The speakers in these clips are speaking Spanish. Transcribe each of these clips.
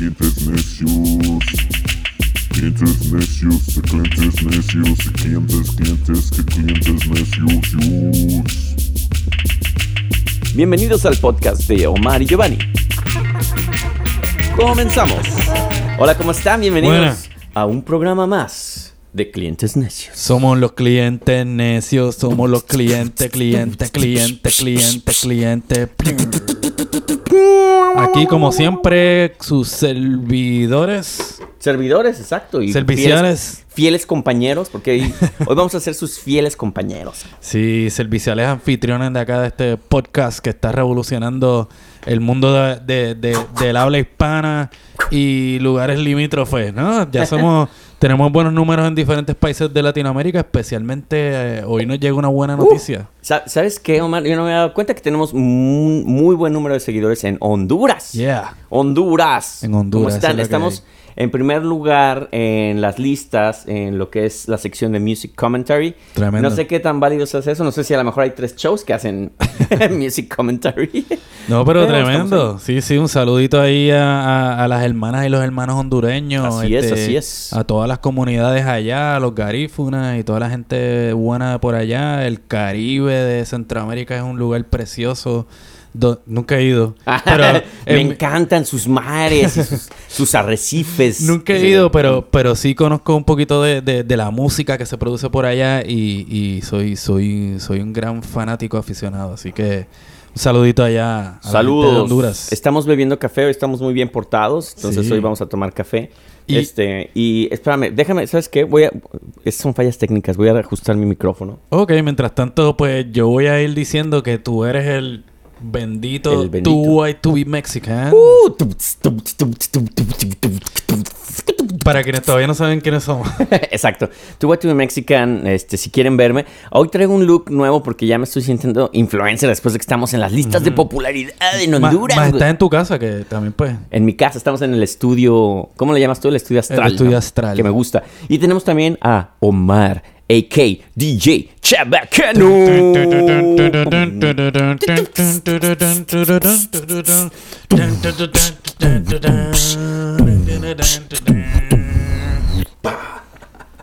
clientes necios. Clientes necios, de clientes necios, de clientes, clientes, que clientes necios. Bienvenidos al podcast de Omar y Giovanni. Comenzamos. Hola, ¿cómo están? Bienvenidos Buenas. a un programa más de Clientes Necios. Somos los clientes necios, somos los clientes, clientes, clientes, clientes, clientes. Aquí, como siempre, sus servidores. Servidores, exacto. Y Serviciales. Fieles, fieles compañeros, porque hoy, hoy vamos a ser sus fieles compañeros. Sí, serviciales anfitriones de acá de este podcast que está revolucionando el mundo de, de- de- del habla hispana y lugares limítrofes, ¿no? Ya somos, tenemos buenos números en diferentes países de Latinoamérica, especialmente eh, hoy nos llega una buena noticia. Sa- ¿Sabes qué, Omar? Yo no me he dado cuenta que tenemos un muy buen número de seguidores en Honduras. Yeah. Honduras. En Honduras, ¿Cómo están? es lo que Estamos en primer lugar en las listas, en lo que es la sección de Music Commentary. Tremendo. No sé qué tan válido es eso. No sé si a lo mejor hay tres shows que hacen Music Commentary. No, pero Pero tremendo. Sí, sí, un saludito ahí a, a- a las hermanas y los hermanos hondureños. Así es, así es. A todas las comunidades allá, a los garífunas y toda la gente buena por allá. El Caribe de Centroamérica es un lugar precioso. Do- nunca he ido. Pero Me en- encantan sus mares y sus, sus arrecifes. Nunca he ido, pero, pero sí conozco un poquito de, de- de la música que se produce por allá y, y soy, soy, soy un gran fanático aficionado. Así que un saludito allá a gente de Saludos. Honduras. Estamos bebiendo café, hoy estamos muy bien portados, entonces Sí. hoy vamos a tomar café. Y- este, y espérame, déjame, ¿sabes qué? Voy a esas son fallas técnicas, voy a ajustar mi micrófono. Ok, mientras tanto, pues yo voy a ir diciendo que tú eres el bendito, El bendito. Too White to be Mexican. Uh, Para quienes todavía no saben quiénes somos. Exacto. Tu What to be Mexican, este, si quieren verme. Hoy traigo un look nuevo porque ya me estoy sintiendo influencer después de que estamos en las listas de popularidad en Honduras. Más estás en tu casa, que también pues... En mi casa estamos en el estudio, ¿cómo le llamas tú? El estudio astral. estudio ¿no? astral. Que me gusta. Y tenemos también a Omar, a.k. DJ Chabacano.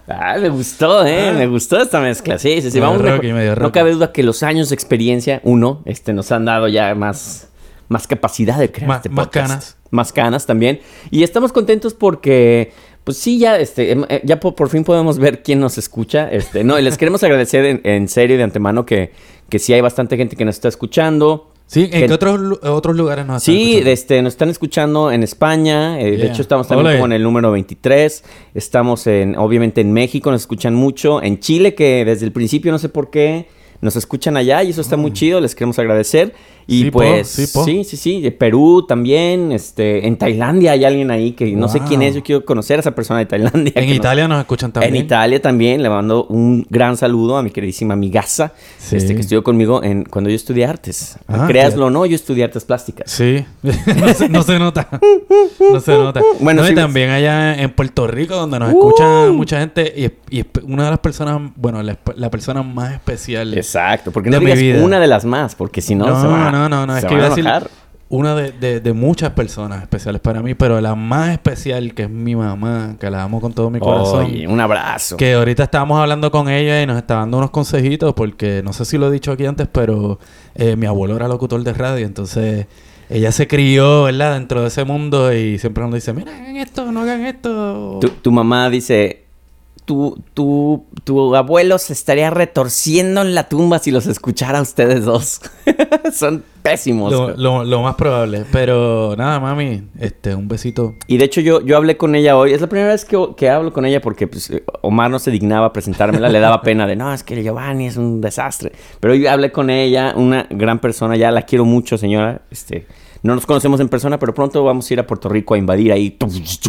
Ah, me gustó, ¿eh? Me gustó esta mezcla. Sí, sí, sí. Vamos mejor. rocky, medio No cabe duda que los años de experiencia, uno, este, nos han dado ya más, más capacidad de crear Más- este más canas. Más canas también. Y estamos contentos porque, pues sí, ya, este, em- eh, ya por, por fin podemos ver quién nos escucha. Este, no, y les queremos agradecer en, en serio de antemano que, que sí hay bastante gente que nos está escuchando. Sí, ¿en Que- qué otros, otros lugares nos están Sí, escuchando? este, nos están escuchando en España. eh, De hecho, estamos también Ole. como en el número 23. Estamos en, obviamente, en México, nos escuchan mucho. En Chile, que desde el principio no sé por qué nos escuchan allá y eso está muy chido. Les queremos agradecer. Y. Sí, po, pues, sí, po. sí, sí, sí. De Perú también. Este, en Tailandia hay alguien ahí que no sé quién es. Yo quiero conocer a esa persona de Tailandia. En nos- Italia nos escuchan también. en Italia también le mando un gran saludo a mi queridísima amigaza, Sí. este, que estudió conmigo en, cuando yo estudié artes. Ah, Créaslo o no, yo estudié artes plásticas. Sí, no, se, no se nota. No se nota. Bueno, No, y también allá en Puerto Rico, donde nos Uh. escucha mucha gente, y, y una de las personas, bueno, la, la persona más especial. Exacto, porque no mi digas vida. una de las más, porque si no, no, se va, no, no, no, se es que iba a decir una de, de- de muchas personas especiales para mí, pero la más especial, que es mi mamá, que la amo con todo mi corazón. Oye, un abrazo. Que ahorita estábamos hablando con ella y nos está dando unos consejitos porque no sé si lo he dicho aquí antes, pero eh, mi abuelo era locutor de radio, entonces ella se crió, ¿verdad? Dentro de ese mundo y siempre nos dice, mira, hagan esto, no hagan esto. Tu, tu mamá dice, tu, tu, tu abuelo se estaría retorciendo en la tumba si los escuchara a ustedes dos. Son pésimos. Lo, lo- lo más probable. Pero nada, mami, este, un besito. Y de hecho yo, yo hablé con ella hoy. Es la primera vez que, que hablo con ella porque pues, Omar no se dignaba a presentármela. le daba pena de, no, es que Giovanni es un desastre. Pero hoy hablé con ella, una gran persona. Ya la quiero mucho, señora. Este, no nos conocemos en persona, pero pronto vamos a ir a Puerto Rico a invadir ahí.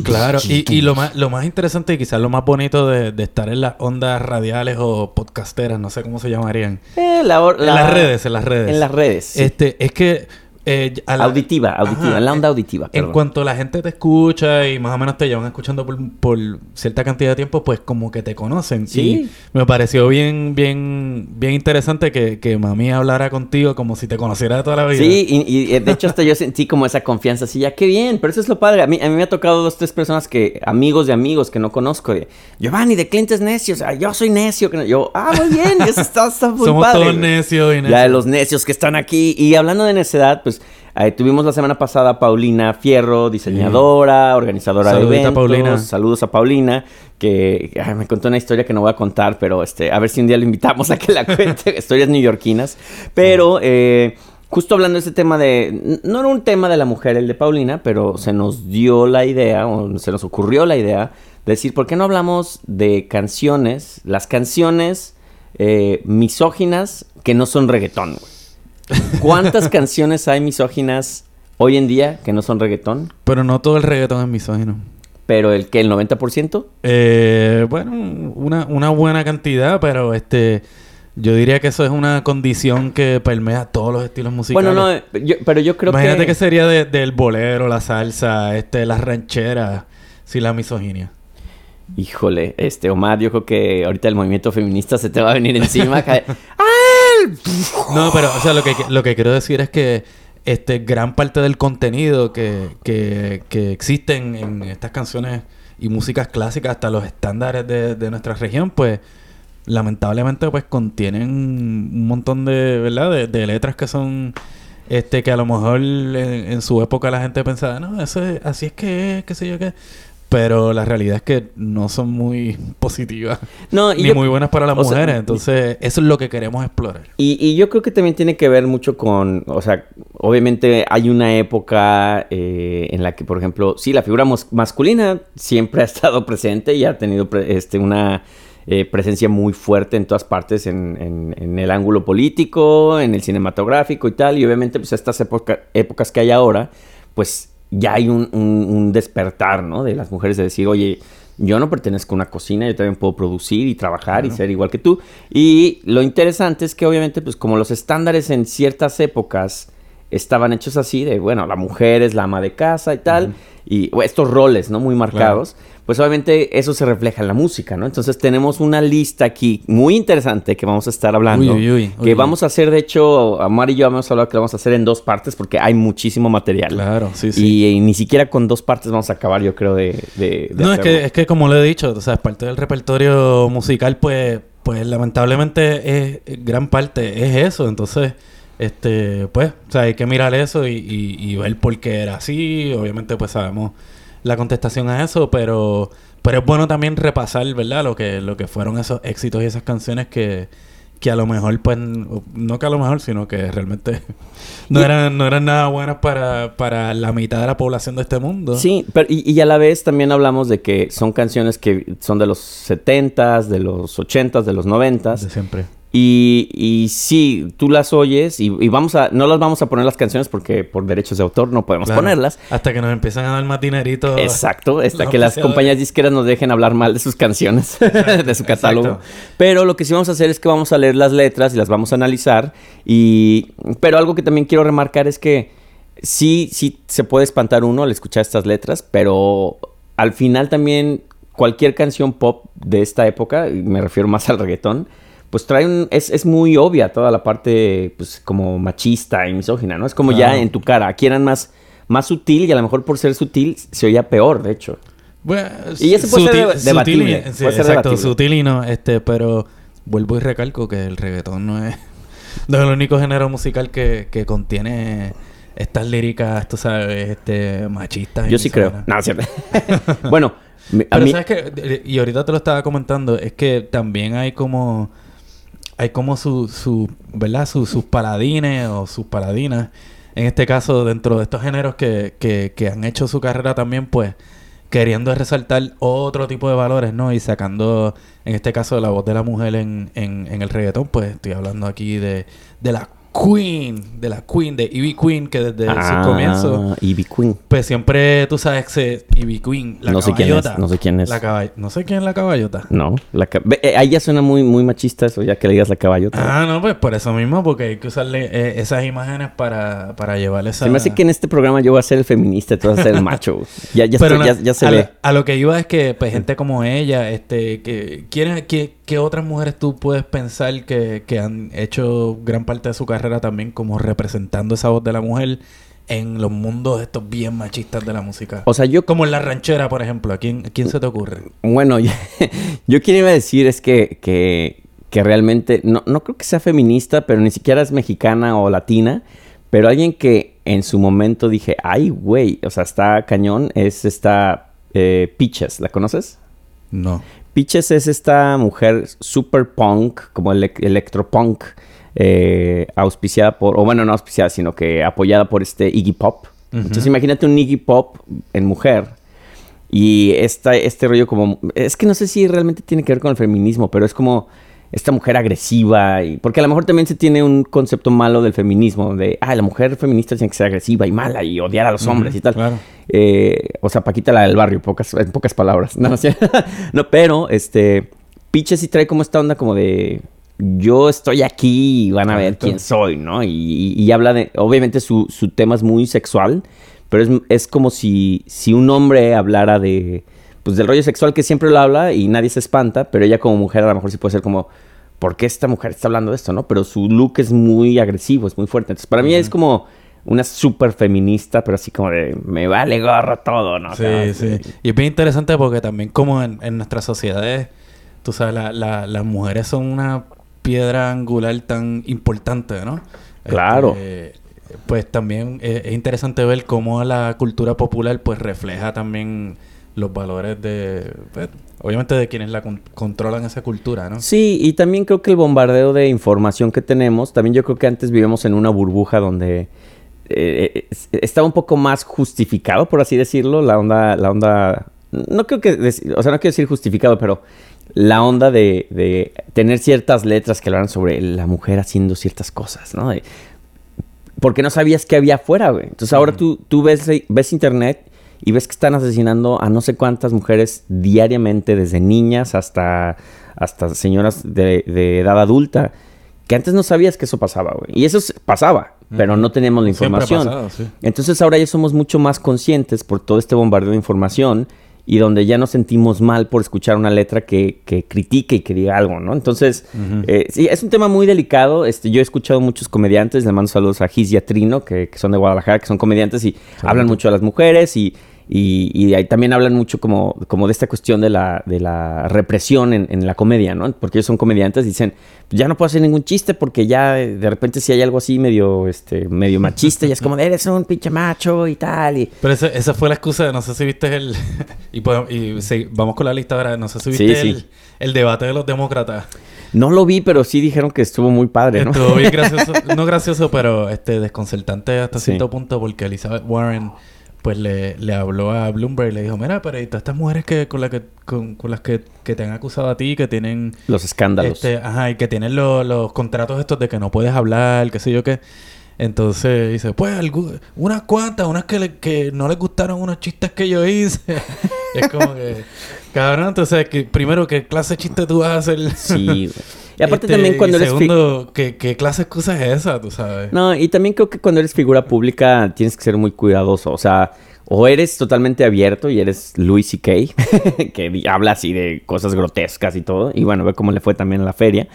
Claro, y, y lo, más, lo más interesante y quizás lo más bonito de, de estar en las ondas radiales o podcasteras, no sé cómo se llamarían. Eh, la En la- las redes, en las redes. En las redes. sí. Este, es que eh, la- Auditiva, auditiva, Ajá, la onda en- auditiva. En perdón. cuanto la gente te escucha y más o menos te llevan escuchando por, por cierta cantidad de tiempo, pues como que te conocen. Sí. Y me pareció bien, bien, bien interesante que, que mami hablara contigo como si te conociera de toda la vida. Sí, y, y, eh, de hecho hasta yo sentí como esa confianza así, ya qué bien, pero eso es lo padre. A mí, a mí me ha tocado dos, tres personas que, amigos de amigos que no conozco, de, Giovanni, de clientes necios, ah, yo soy necio. que no-". Yo, ah, muy bien, eso está, está muy Somos padre. todos güey". necios y Ya necios. los necios que están aquí. Y hablando de necedad, pues tuvimos la semana pasada a Paulina Fierro, diseñadora, organizadora Saludita, de eventos. Paulina. Saludos a Paulina, que ay, me contó una historia que no voy a contar, pero este, a ver si un día le invitamos a que la cuente. Historias neoyorquinas. Pero eh, justo hablando de ese tema de. No era un tema de la mujer el de Paulina, pero se nos dio la idea, o se nos ocurrió la idea, de decir, ¿por qué no hablamos de canciones? Las canciones eh, misóginas que no son reggaetón, güey. ¿Cuántas canciones hay misóginas hoy en día que no son reggaetón? Pero no todo el reggaetón es misógino. Pero el que el 90%? Eh, bueno, una, una buena cantidad, pero este... Yo diría que eso es una condición que permea todos los estilos musicales. Bueno, no, yo- pero yo creo Imagínate que... que sería de- del bolero, la salsa, este, las rancheras, sin la misoginia. Híjole, este Omar, yo creo que ahorita el movimiento feminista se te va a venir encima. ca- No, pero, o sea, lo que, lo que quiero decir es que este gran parte del contenido que, que, que existen en estas canciones y músicas clásicas, hasta los estándares de, de nuestra región, pues lamentablemente pues contienen un montón de, ¿verdad? De, de letras que son este que a lo mejor en, en su época la gente pensaba, no, eso es, así es que es, qué sé yo qué. Pero la realidad es que no son muy positivas No, y ni yo- muy buenas para las sea, mujeres. Entonces, eso es lo que queremos explorar. Y, y yo creo que también tiene que ver mucho con, o sea, obviamente hay una época eh, en la que, por ejemplo, sí, la figura masculina siempre ha estado presente y ha tenido pre- este, una eh, presencia muy fuerte en todas partes, en, en- en el ángulo político, en el cinematográfico y tal, y obviamente pues estas época- épocas que hay ahora, pues ya hay un, un- un despertar, ¿no? De las mujeres de decir, oye, yo no pertenezco a una cocina, yo también puedo producir y trabajar y ser igual que tú. Y lo interesante es que obviamente, pues como los estándares en ciertas épocas estaban hechos así, de, bueno, la mujer es la ama de casa y tal, y estos roles, ¿no? Muy marcados, pues obviamente eso se refleja en la música, ¿no? Entonces tenemos una lista aquí muy interesante que vamos a estar hablando, Uy, uy, uy, que vamos a hacer, de hecho, Amar y yo hemos hablado que lo vamos a hacer en dos partes porque hay muchísimo material. Claro, sí, sí. Y, y ni siquiera con dos partes vamos a acabar, yo creo, de... de- de No, es que, es que como lo he dicho, o sea, es parte del repertorio musical, pues, pues lamentablemente es gran parte es eso. Entonces, este, pues, o sea, hay que mirar eso y, y, y ver por qué era así. Obviamente, pues sabemos la contestación a eso, pero, pero es bueno también repasar, ¿verdad? Lo que, lo que fueron esos éxitos y esas canciones que, que a lo mejor, pues, no que a lo mejor, sino que realmente no eran, no eran nada buenas para, para la mitad de la población de este mundo. Sí, pero y, y a la vez también hablamos de que son canciones que son de los 70s, de los 80s, de los 90s. De siempre. Y, y sí, tú las oyes y, y vamos a... No las vamos a poner las canciones porque por derechos de autor no podemos Claro. ponerlas. Hasta que nos empiezan a dar más dinerito. Exacto, hasta que las auspiciadores. compañías disqueras nos dejen hablar mal de sus canciones, de su catálogo. exacto. Pero lo que sí vamos a hacer es que vamos a leer las letras y las vamos a analizar. Y, pero algo que también quiero remarcar es que sí, sí se puede espantar uno al escuchar estas letras, pero al final también cualquier canción pop de esta época, y me refiero más al reggaetón, pues trae un, es, es muy obvia toda la parte pues como machista y misógina, ¿no? Es como ya en tu cara, aquí eran más, más sutil y a lo mejor por ser sutil se oía peor, de hecho. Bueno, Y eso puede ser sutil- deba- debatible, sutil y- sí, puede ser exacto, debatible. sutil y no, este, pero vuelvo y recalco que el reggaetón no es, no es el único género musical que, que contiene estas líricas, tú sabes, este, machistas. Yo sí creo. No, cierto. bueno, mi- a Pero mí... sabes que, y ahorita te lo estaba comentando, es que también hay como, hay como su, su ¿verdad? Su- sus paladines o sus paladinas, en este caso dentro de estos géneros que, que, que han hecho su carrera también, pues, queriendo resaltar otro tipo de valores, ¿no? Y sacando, en este caso, la voz de la mujer en, en, en el reggaetón, pues estoy hablando aquí de, de las Queen, de la Queen, de Ivy Queen, que desde Ah, su comienzo, Ivy Queen. pues siempre, tú sabes, que Ivy Queen, la No sé quién es, caballota. no sé quién es. La caball- no sé quién es la caballota. No, la ca- eh, ahí ya suena muy, muy machista eso, ya que le digas la caballota. Ah, no, pues por eso mismo, porque hay que usarle eh, esas imágenes para, para llevarle esa... Se me hace que en este programa yo voy a ser el feminista y tú vas a ser el macho. Ya, ya, Pero estoy- no, ya, ya se a, ve. lo- a lo que iba es que pues gente como ella, este, que quieren, que, que otras mujeres tú puedes pensar que, que han hecho gran parte de su carrera también como representando esa voz de la mujer en los mundos estos bien machistas de la música. O sea, yo como en la ranchera, por ejemplo, ¿a quién, a quién se te ocurre? Bueno, yo, yo quien iba a decir es que, que, que realmente, no, no creo que sea feminista, pero ni siquiera es mexicana o latina, pero alguien que en su momento dije, ay, güey, o sea, está cañón, es esta eh, Peaches, ¿la conoces? No. Peaches es esta mujer super punk, como ele- electropunk, eh, auspiciada por, o bueno, no auspiciada, sino que apoyada por este Iggy Pop. Entonces imagínate un Iggy Pop en mujer. Y esta, este rollo como... Es que no sé si realmente tiene que ver con el feminismo, pero es como esta mujer agresiva. Y, porque a lo mejor también se tiene un concepto malo del feminismo, de, ah, la mujer feminista tiene que ser agresiva y mala y odiar a los hombres y tal. claro. Eh, o sea, Paquita la del barrio, pocas, en pocas palabras. No, no, pero, este, Piche sí trae como esta onda como de, yo estoy aquí y van a ver quién soy, ¿no? Y, y habla de, obviamente su, su tema es muy sexual, pero es, es como si, si un hombre hablara de, pues del rollo sexual que siempre lo habla y nadie se espanta, pero ella como mujer a lo mejor sí puede ser como, ¿por qué esta mujer está hablando de esto, no? Pero su look es muy agresivo, es muy fuerte. Entonces, para mí es como una súper feminista, pero así como de, me vale gorro todo, ¿no? Sí, sí. Y es bien interesante porque también como en, en nuestras sociedades, tú sabes, la- la- las mujeres son una piedra angular tan importante, ¿no? Claro. Este, pues también es, es interesante ver cómo la cultura popular pues refleja también los valores de, pues, obviamente de quienes la con- controlan esa cultura, ¿no? Sí, y también creo que el bombardeo de información que tenemos, también yo creo que antes vivíamos en una burbuja donde eh, es- estaba un poco más justificado, por así decirlo, la onda, la onda, no creo que, dec- o sea, no quiero decir justificado, pero la onda de, de tener ciertas letras que hablaran sobre la mujer haciendo ciertas cosas, ¿no? De- porque no sabías qué había afuera, güey. Entonces ahora tú, tú ves, ves internet y ves que están asesinando a no sé cuántas mujeres diariamente, desde niñas hasta, hasta señoras de, de edad adulta, que antes no sabías que eso pasaba, güey. Y eso pasaba, pero no teníamos la información. pasado, sí. Entonces ahora ya somos mucho más conscientes por todo este bombardeo de información y donde ya nos sentimos mal por escuchar una letra que, que critique y que diga algo, ¿no? Entonces, eh, sí, es un tema muy delicado. Este, yo he escuchado muchos comediantes, le mando saludos a Giz y a Trino, que, que son de Guadalajara, que son comediantes y hablan mucho de las mujeres y, y, y ahí también hablan mucho como, como de esta cuestión de la, de la represión en, en la comedia, ¿no? Porque ellos son comediantes y dicen, "Pues ya no puedo hacer ningún chiste porque ya eh, de repente si hay algo así medio, este, medio machista y es como, eres un pinche macho y tal. Y, Pero esa, esa fue la excusa, no sé si viste el... y podemos- y sí, vamos con la lista ahora, no sé si viste Sí, el, sí. el debate de los demócratas. No lo vi, pero sí dijeron que estuvo muy padre, ¿no? Estuvo bien gracioso, no gracioso, pero este desconcertante hasta Sí. cierto punto porque Elizabeth Warren pues le, le habló a Bloomberg y le dijo, mira, pero y todas estas mujeres que con, la que, con, con las que, que te han acusado a ti, que tienen Los escándalos. este, ajá, y que tienen lo- los contratos estos de que no puedes hablar, qué sé yo qué. Entonces dice, pues unas cuantas, unas que, le- que no les gustaron unos chistes que yo hice. es como que, cabrón, entonces, que, primero, ¿qué clase de chiste tú vas a hacer? Sí. Y aparte Este, también cuando y eres... Segundo, ¿qué, ¿qué clase de excusa es esa, tú sabes? No, y también creo que cuando eres figura pública tienes que ser muy cuidadoso. O sea, o eres totalmente abierto y eres Louis C.K., que habla así de cosas grotescas y todo. Y bueno, ve cómo le fue también en la feria.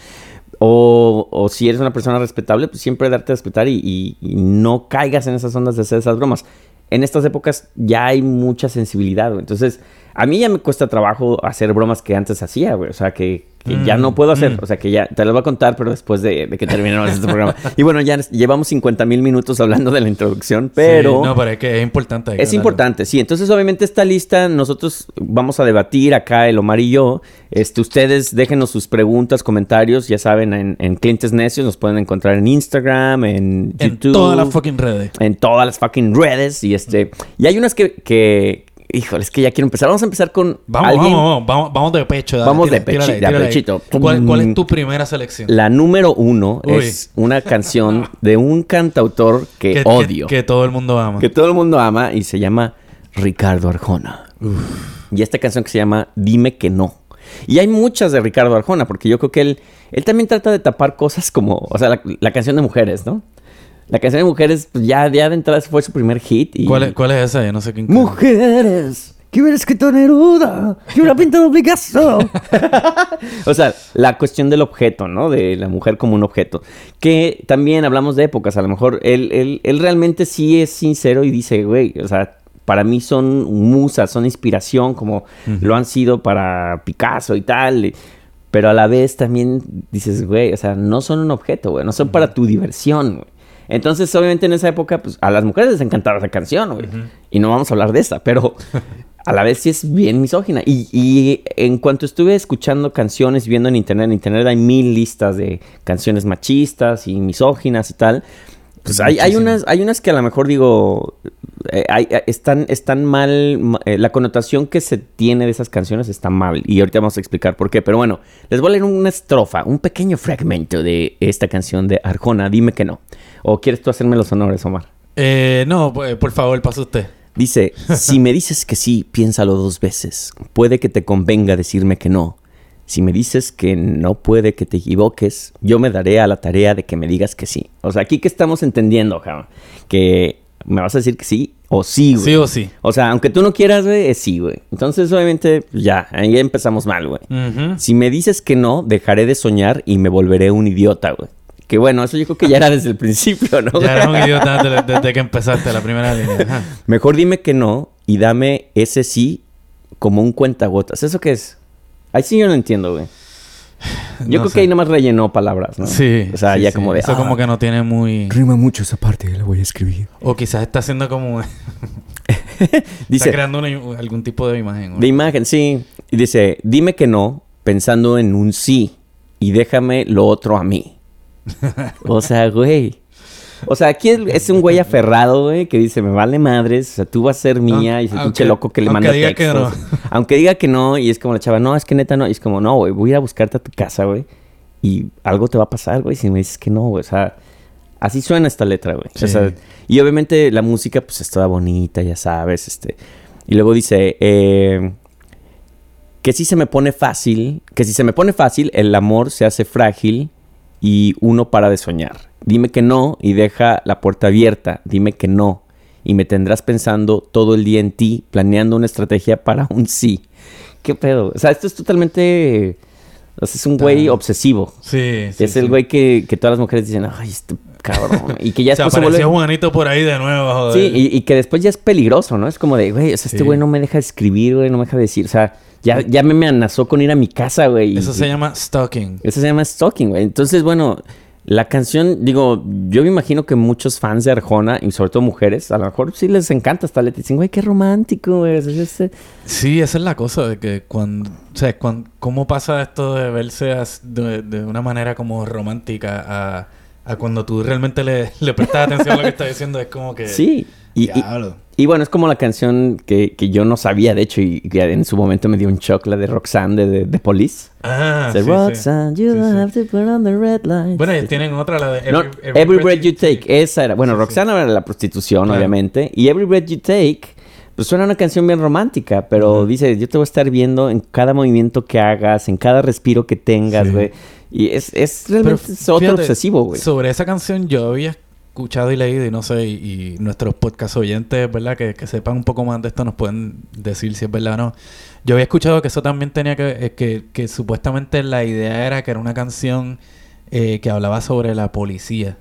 O, o si eres una persona respetable, pues siempre darte a respetar y, y- y no caigas en esas ondas de hacer esas bromas. En estas épocas ya hay mucha sensibilidad, güey. Entonces, a mí ya me cuesta trabajo hacer bromas que antes hacía, güey. O sea, que, que ya Mm, no puedo hacer. mm. O sea, que ya te las voy a contar, pero después de, de que terminemos este programa. Y bueno, ya llevamos 50 mil minutos hablando de la introducción, pero... Sí, no, pero es que es importante. Es hablarlo. importante, sí. Entonces, obviamente, esta lista nosotros vamos a debatir acá, el Omar y yo. Este, ustedes déjenos sus preguntas, comentarios, ya saben, en, en Clientes Necios. Nos pueden encontrar en Instagram, en En YouTube. todas las fucking redes. En todas las fucking redes. Y este. Y hay unas que, que híjole, es que ya quiero empezar. Vamos a empezar con Vamos, alguien- vamos, vamos, vamos, de pecho. dale, Vamos de pechi- tírale, de pechito. ¿Cuál, cuál Mm. es tu primera selección? La número uno Uy. es una canción de un cantautor que, que, odio. Que, que todo el mundo ama. que todo el mundo ama y se llama Ricardo Arjona. Y esta canción que se llama Dime que no. Y hay muchas de Ricardo Arjona, porque yo creo que él, él también trata de tapar cosas como, o sea, la, la canción de mujeres, ¿no? La canción de mujeres, pues ya, ya de entrada fue su primer hit. Y... ¿Cuál, es, ¿Cuál es esa? Yo no sé quién. Mujeres, que hubiera escrito Neruda, que hubiera pintado Picasso. o sea, la cuestión del objeto, ¿no? De la mujer como un objeto. Que también hablamos de épocas. A lo mejor él, él, él realmente sí es sincero y dice, güey, o sea, para mí son musas, son inspiración, como lo han sido para Picasso y tal. Pero a la vez también dices, güey, o sea, no son un objeto, güey, no son para tu diversión, güey. Entonces, obviamente en esa época, pues a las mujeres les encantaba esa canción, güey. Y no vamos a hablar de esa, pero a la vez sí es bien misógina. Y, y en cuanto estuve escuchando canciones, viendo en internet, en internet hay mil listas de canciones machistas y misóginas y tal. Pues hay, hay, unas, hay unas que a lo mejor digo, eh, hay- eh, están, están mal, ma- eh, la connotación que se tiene de esas canciones está mal. Y ahorita vamos a explicar por qué. Pero bueno, les voy a leer una estrofa, un pequeño fragmento de esta canción de Arjona, dime que no. ¿O quieres tú hacerme los honores, Omar? Eh, no, pues, por favor, pasa usted. Dice, si me dices que sí, piénsalo dos veces. Puede que te convenga decirme que no. Si me dices que no puede que te equivoques, yo me daré a la tarea de que me digas que sí. O sea, aquí que estamos entendiendo, cabrón, que me vas a decir que sí o sí, güey. Sí o sí. O sea, aunque tú no quieras, güey, es sí, güey. Entonces, obviamente, pues, ya, ahí empezamos mal, güey. Si me dices que no, dejaré de soñar y me volveré un idiota, güey. Que bueno, eso yo creo que ya era desde el principio, ¿no? Ya eres un idiota desde, desde que empezaste la primera línea. Ajá. Mejor dime que no y dame ese sí como un cuentagotas. ¿Eso qué es? Ahí sí yo no entiendo, güey. Yo No creo sé. que ahí nomás rellenó palabras, ¿no? Sí. O sea, sí, ya sí. como de... Eso ah, como que no tiene muy... Rima mucho esa parte, la voy a escribir. O quizás está haciendo como... Dice, está creando una- algún tipo de imagen. güey. de imagen, sí. Y dice, dime que no pensando en un sí y déjame lo otro a mí. o sea, güey. O sea, aquí es, es un güey aferrado, güey, que dice, me vale madres, o sea, tú vas a ser mía y ese Aunque- pinche loco que le manda diga que textos. Aunque diga que no, y es como la chava, no, es que neta no, y es como, no, güey, voy a ir a buscarte a tu casa, güey, y algo te va a pasar, güey, si me dices que no, güey, o sea, así suena esta letra, güey. O Sí. sea, y obviamente la música, pues, es toda bonita, ya sabes, este, y luego dice, eh, que si se me pone fácil, que si se me pone fácil, el amor se hace frágil y uno para de soñar. Dime que no y deja la puerta abierta. Dime que no. Y me tendrás pensando todo el día en ti, planeando una estrategia para un sí. ¿Qué pedo? O sea, esto es totalmente... o sea, es un güey obsesivo. Sí, sí. es el sí. güey que, que todas las mujeres dicen, ay, este cabrón. Y que ya Se después se apareció vuelve... Juanito por ahí de nuevo, joder. Sí, y, y que después ya es peligroso, ¿no? Es como de, güey, o sea, este Sí. güey no me deja escribir, güey, no me deja decir. O sea, ya, ya me amenazó con ir a mi casa, güey. y- Eso se llama stalking. eso se llama stalking, güey. Entonces, bueno, la canción, digo, yo me imagino que muchos fans de Arjona, y sobre todo mujeres, a lo mejor sí les encanta esta letra. Dicen, güey, qué romántico, sea, este- Sí, esa es la cosa de que cuando, o sea, cuan- cómo pasa esto de verse as- de, de una manera como romántica a, a cuando tú realmente le, le prestas atención a lo que está diciendo es como que Sí. Y. y bueno, es como la canción que, que yo no sabía, de hecho, y que en su momento me dio un shock, la de Roxanne de, de, de Police. Ah, sí, sí. Roxanne, you Sí, don't sí. have to put on the red light. Bueno, tienen otra, la de Every, No, Every Every, Breath You Take. Esa era. Bueno, Sí, sí. Roxana era la prostitución, Claro. obviamente. Y Every Breath You Take, pues suena una canción bien romántica. Pero dice, yo te voy a estar viendo en cada movimiento que hagas, en cada respiro que tengas, Sí. güey. Y es, es Pero realmente es otro fíjate, obsesivo, güey. Sobre esa canción yo había escuchado y leído y no sé, y, nuestros podcast oyentes, ¿verdad? Que, que sepan un poco más de esto nos pueden decir si es verdad o no. Yo había escuchado que eso también tenía que, eh, que, que supuestamente la idea era que era una canción eh, que hablaba sobre la policía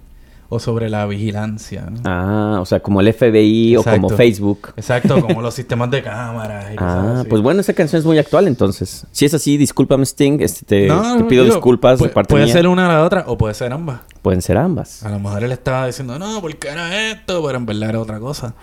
o sobre la vigilancia. ¿no? Ah, o sea, como el FBI o como. Facebook. Exacto, como los sistemas de cámaras y cosas Ah, así. pues bueno, esa canción es muy actual entonces. Si es así, discúlpame Sting, este, te, No, te pido digo, disculpas de parte Puede mía. ser una o la otra o puede ser ambas. Pueden ser ambas. A lo mejor él estaba diciendo, no, porque era esto, pero en verdad era otra cosa.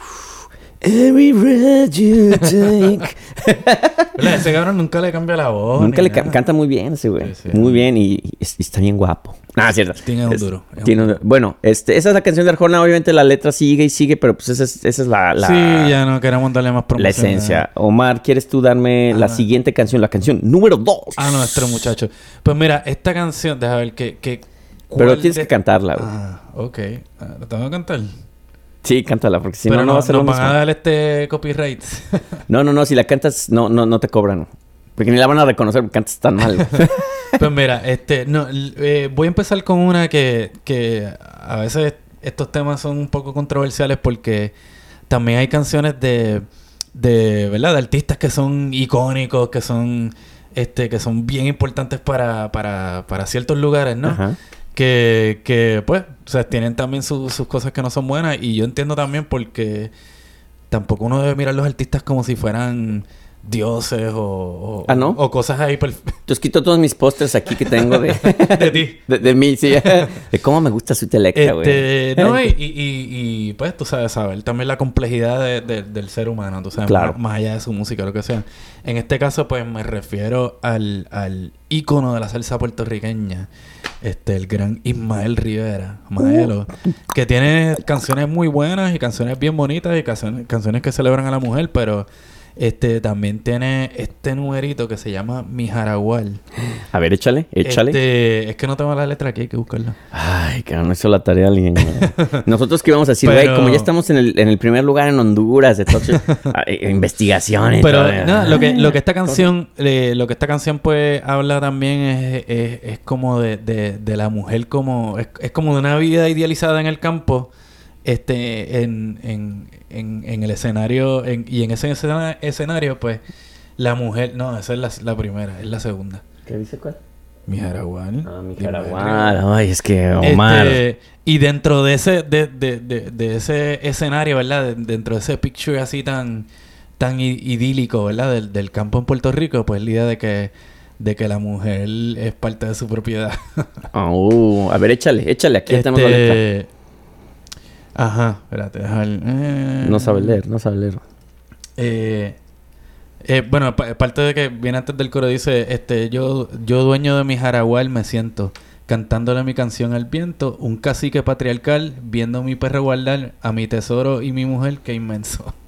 Every breath you take. Ese cabrón nunca le cambia la voz. Nunca le ca- canta muy bien ese güey. Sí, sí. Muy bien y, y es- y está bien guapo. Ah, cierto. Tiene un duro, es tiene un- bueno, este, esa es la canción de Arjona. Obviamente la letra sigue y sigue, pero pues esa es, esa es la, la, Sí, ya no queremos darle más promoción. la esencia. Omar, ¿quieres tú darme la siguiente canción? La canción número dos. Ah, nuestro muchacho. Pues mira, esta canción, déjame ver que... que Pero ¿cuál tienes de- que cantarla, güey. Ah, ok. Ah, ¿La tengo que cantar? Sí, cántala, porque si Pero no, no va a ser nos lo van mismo. a dar este copyright. No, no, no, si la cantas, no, no, no te cobran. Porque ni la van a reconocer porque cantas tan mal. pues mira, este, no, eh, voy a empezar con una que, que a veces estos temas son un poco controversiales porque también hay canciones de, de, ¿verdad? De artistas que son icónicos, que son, este, que son bien importantes para, para, para ciertos lugares, ¿no? Ajá. Que, que pues, o sea, tienen también su- sus cosas que no son buenas. Y yo entiendo también porque tampoco uno debe mirar a los artistas como si fueran dioses o, o, Ah, ¿no? o cosas ahí os quito todos mis pósters aquí que tengo de, de ti. de, de mí, sí. De cómo me gusta su Electra, güey. Este, no, y, y, y- y, pues tú sabes, saber también la complejidad de- de- del ser humano, tú sabes, Claro. más, más allá de su música, lo que sea. En este caso, pues me refiero al, al ícono de la salsa puertorriqueña, este, el gran Ismael Rivera, Maelo, que tiene canciones muy buenas y canciones bien bonitas y canciones, canciones que celebran a la mujer, pero este también tiene este numerito que se llama Mi Jaragual. A ver, échale, échale. Este, es que no tengo la letra aquí, hay que buscarla. Ay, que no hizo la tarea alguien. Nosotros que íbamos a decir, güey, Pero- como ya estamos en el, en el primer lugar en Honduras, entonces, ay, investigaciones. Pero todavía. nada, lo que, lo que esta canción, eh, lo que esta canción pues habla también es, es, es como de, de, de la mujer como, es, es como de una vida idealizada en el campo, este, en, en, en, en el escenario, en- y en ese escena- escenario, pues, la mujer, no, esa es la, la primera, es la segunda. ¿Qué dice cuál? Mi Jaragual. Ah. Ay, es que Omar. este, y dentro de ese, de, de, de, de ese escenario, ¿verdad? De- dentro de ese picture así tan, tan idílico, ¿verdad? Del, del campo en Puerto Rico, pues la idea de que, de que la mujer es parte de su propiedad. Oh, a ver, échale, échale. Aquí. Este, Ajá, espérate, deja el- eh, No sabe leer, no sabe leer. Eh, eh, bueno, pa- parte de que viene antes del coro dice, este, yo, yo dueño de mi jaragual me siento, cantándole mi canción al viento, un cacique patriarcal, viendo mi perro guardar a mi tesoro y mi mujer, qué inmenso.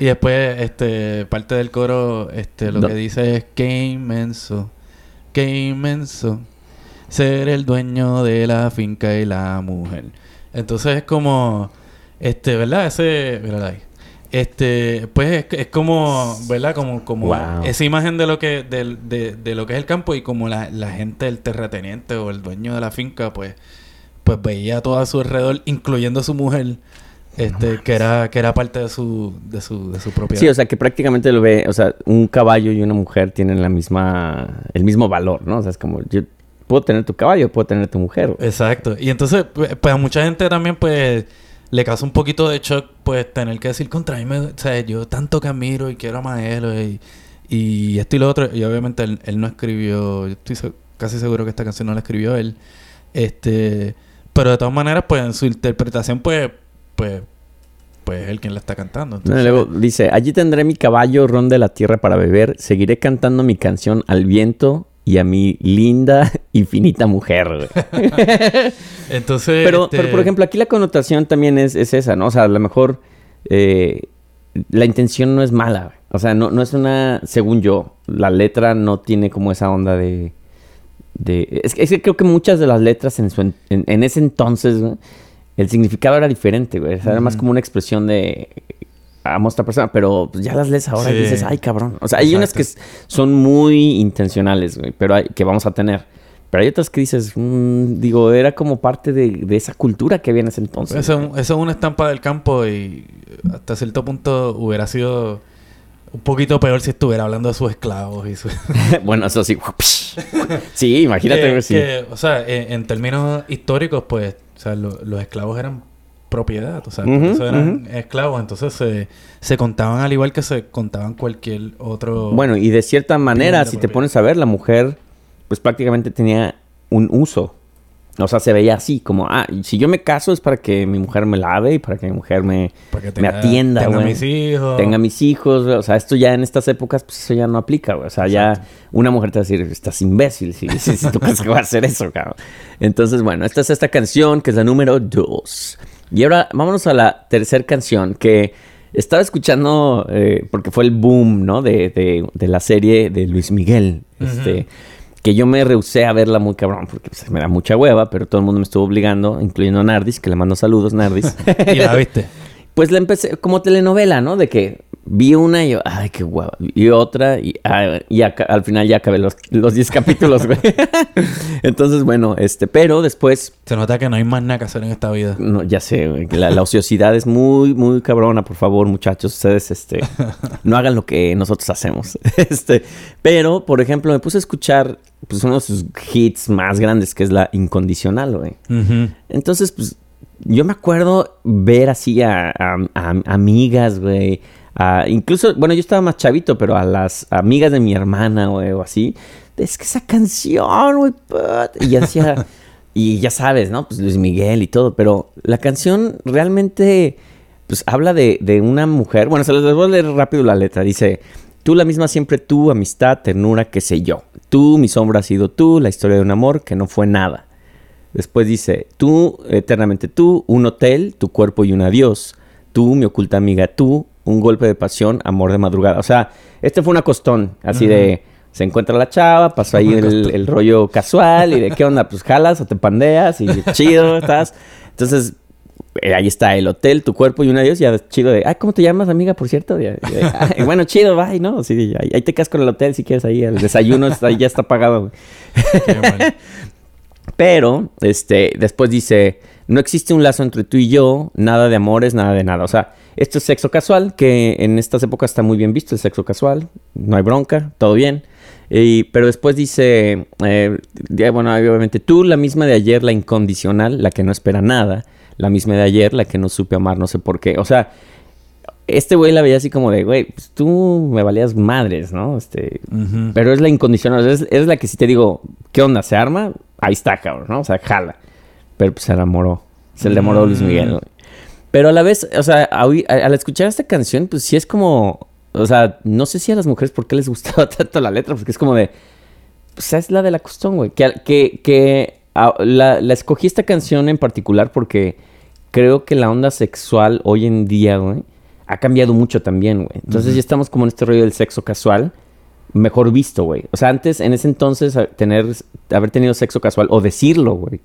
Y después, este, parte del coro, este, lo No. que dice es, qué inmenso, qué inmenso, ser el dueño de la finca y la mujer. Entonces es como, este, ¿verdad? Ese, mírala ahí. Este, pues es, es como, ¿verdad? Como, como Wow. esa imagen de lo que, del- de, de lo que es el campo y como la, la gente, el terrateniente o el dueño de la finca, pues, pues veía todo a su alrededor, incluyendo a su mujer, este, que era, que era parte de su, de su, de su propiedad. Sí, o sea, que prácticamente lo ve, o sea, un caballo y una mujer tienen la misma, el mismo valor, ¿no? O sea, es como, yo puedo tener tu caballo, puedo tener tu mujer. güey. Exacto. Y entonces, pues, pues, a mucha gente también, pues, le causa un poquito de shock, pues, tener que decir contra mí. me- O sea, yo tanto que admiro y quiero a Maelo y, y esto y lo otro. Y obviamente él, él no escribió, yo estoy se- casi seguro que esta canción no la escribió él. Este, pero de todas maneras, pues, en su interpretación, pues, pues, pues, es él quien la está cantando. Entonces, luego dice, allí tendré mi caballo ron de la tierra para beber, seguiré cantando mi canción al viento y a mi linda, infinita mujer. güey. entonces Pero, este, pero, por ejemplo, aquí la connotación también es, es esa, ¿no? O sea, a lo mejor eh, la intención no es mala. güey. O sea, no, no es una, según yo, la letra no tiene como esa onda de... de es, que- es que creo que muchas de las letras en, su en, ese entonces, güey, el significado era diferente, güey. O sea, era más como una expresión de... Amo a esta persona, pero pues, ya las lees ahora y Sí. dices, ay, cabrón. O sea, hay unas que Exacto. son muy intencionales, güey, pero hay, que vamos a tener. Pero hay otras que dices, mm, digo, era como parte de, de esa cultura que había en ese entonces. Eso, es un- eso es una estampa del campo y hasta cierto punto hubiera sido un poquito peor si estuviera hablando de sus esclavos y su... bueno, eso sí. sí, imagínate. que, sí. que, o sea, en, en términos históricos, pues, o sea, lo- los esclavos eran propiedad, o sea, por Ujú, eso eran esclavos, entonces se, se contaban al igual que se contaban cualquier otro... Bueno, y de cierta manera, si te pones a ver, la mujer, pues prácticamente tenía un uso. O sea, se veía así, como, ah, si yo me caso es para que mi mujer me lave y para que mi mujer me, me atienda, tenga güey. mis hijos. Tenga mis hijos, güey. O sea, esto ya en estas épocas, pues eso ya no aplica, güey. O sea, ya una mujer te va a decir, estás imbécil si, si, si tú crees que va a hacer eso, cabrón. Entonces, bueno, esta es esta canción que es la número dos. Y ahora vámonos a la tercera canción que estaba escuchando eh, porque fue el boom, ¿no? De, de- de la serie de Luis Miguel. Este. Que yo me rehusé a verla muy cabrón porque pues, me da mucha hueva, pero todo el mundo me estuvo obligando, incluyendo a Nardis, que le mando saludos, Nardis. Y la viste. Pues la empecé como telenovela, ¿no? De que vi una y yo, ay, qué guapa. Y otra y, ah, y al final ya acabé los, los 10 capítulos, güey. Entonces, bueno, este, pero después, Se nota que no hay más nada que hacer en esta vida. no, ya sé, güey, que la, la ociosidad es muy, muy cabrona, por favor, muchachos. Ustedes, este, no hagan lo que nosotros hacemos. Este, pero, por ejemplo, me puse a escuchar, pues, uno de sus hits más grandes, que es la Incondicional, güey. Entonces, pues, yo me acuerdo ver así a, a- a- amigas, güey. A- incluso, bueno, yo estaba más chavito, pero a las amigas de mi hermana, güey, o así. Es que esa canción, güey, put", y hacía... y ya sabes, ¿no? Pues Luis Miguel y todo, pero la canción realmente, pues, habla de, de una mujer. Bueno, se les voy a leer rápido la letra. Dice... Tú la misma siempre tú, amistad, ternura, qué sé yo. Tú, mi sombra has sido tú, la historia de un amor que no fue nada. Después dice, tú, eternamente tú, un hotel, tu cuerpo y un adiós. Tú, mi oculta amiga, tú, un golpe de pasión, amor de madrugada. O sea, este fue una costón, así de, se encuentra la chava, pasó ahí el, el rollo casual y de qué onda, pues jalas o te pandeas y chido, estás. Entonces, eh, ahí está el hotel, tu cuerpo y un adiós, ya chido de, ay, ¿cómo te llamas, amiga, por cierto? Y, y de, "Ay, bueno, chido, bye, ¿no? Sí, ahí, ahí te quedas con el hotel si quieres ahí, el desayuno está, ya está pagado. Pero, este, después dice, no existe un lazo entre tú y yo, nada de amores, nada de nada. O sea, esto es sexo casual, que en estas épocas está muy bien visto el sexo casual, no hay bronca, todo bien. Y- pero después dice, eh, bueno, obviamente tú, la misma de ayer, la incondicional, la que no espera nada, la misma de ayer, la que no supe amar, no sé por qué. O sea, este güey la veía así como de, güey, pues tú me valías madres, ¿no? Este, pero es la incondicional, es, es la que si te digo, ¿qué onda? ¿Se arma? Ahí está, cabrón, ¿no? O sea, jala. Pero pues se enamoró. Se le enamoró Luis Miguel. Pero a la vez, o sea, al escuchar esta canción, pues sí es como, o sea, no sé si a las mujeres por qué les gustaba tanto la letra, porque es como de, pues es la de la costón, güey. Que, que, que a- la, la escogí esta canción en particular porque creo que la onda sexual hoy en día, güey, ha cambiado mucho también, güey. Entonces ya estamos como en este rollo del sexo casual mejor visto, güey. O sea, antes, en ese entonces, tener, haber tenido sexo casual o decirlo, güey,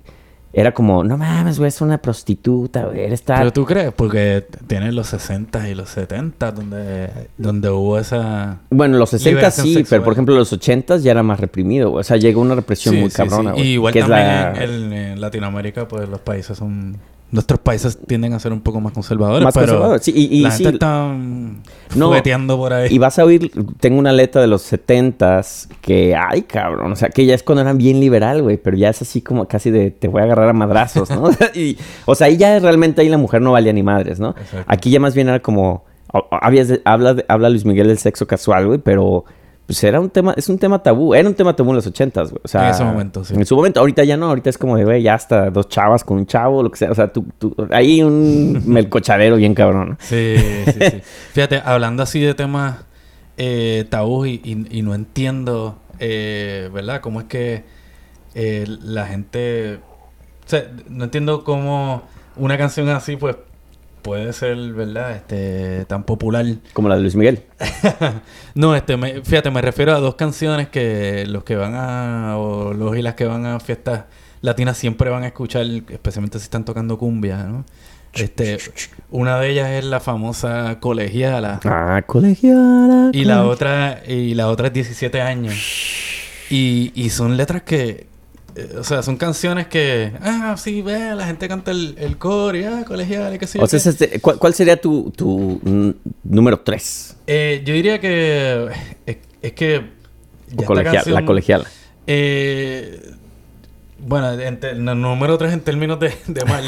era como, no mames, güey, es una prostituta, güey, eres tal. Pero tú crees, porque tiene los 60 y los 70 donde, donde hubo esa... Bueno, los 60 Liberación sí, sexual. pero por ejemplo, los 80 ya era más reprimido, güey. O sea, llegó una represión Sí, muy sí, cabrona, sí. güey. Y igual que es también la- en, en- en Latinoamérica, pues los países son... Nuestros países tienden a ser un poco más conservadores, Más pero conservadores, sí, y- y la sí. gente está mm, No. jugueteando por ahí. Y vas a oír, tengo una letra de los 70s que, ay, cabrón, o sea, que ya es cuando eran bien liberal, güey, pero ya es así como casi de te voy a agarrar a madrazos, ¿no? y, o sea, ahí ya realmente ahí la mujer no valía ni madres, ¿no? Exacto. Aquí ya más bien era como, habla Luis Miguel del sexo casual, güey, pero pues era un tema, es un tema tabú, era un tema tabú en los 80s, güey. O sea, En ese momento, sí. En su momento, ahorita ya no, ahorita es como de, güey, ya hasta dos chavas con un chavo, lo que sea, o sea, tú, tú, ahí un melcochadero bien cabrón, ¿no? Sí, sí, sí. Fíjate, hablando así de temas eh, tabús y, y- y no entiendo, eh, ¿verdad? Cómo es que eh, la gente... O sea, no entiendo cómo una canción así, pues, puede ser, ¿verdad? Este, tan popular. Como la de Luis Miguel. No, este, me- fíjate, me refiero a dos canciones que los que van a, o los y las que van a fiestas latinas siempre van a escuchar, especialmente si están tocando cumbia, ¿no? Este, una de ellas es la famosa colegiala Ah, colegiala. y la otra y la otra es 17 años. Y, y son letras que eh, o sea, son canciones que ah, sí, ve, la gente canta el, el coro y ah, colegiala y qué sé yo O sea, este- ¿cuál, cuál sería tu, tu número 3? Eh, yo diría que es, es que ya canción- colegiala. Eh, Bueno, en número tres en términos de, de mal.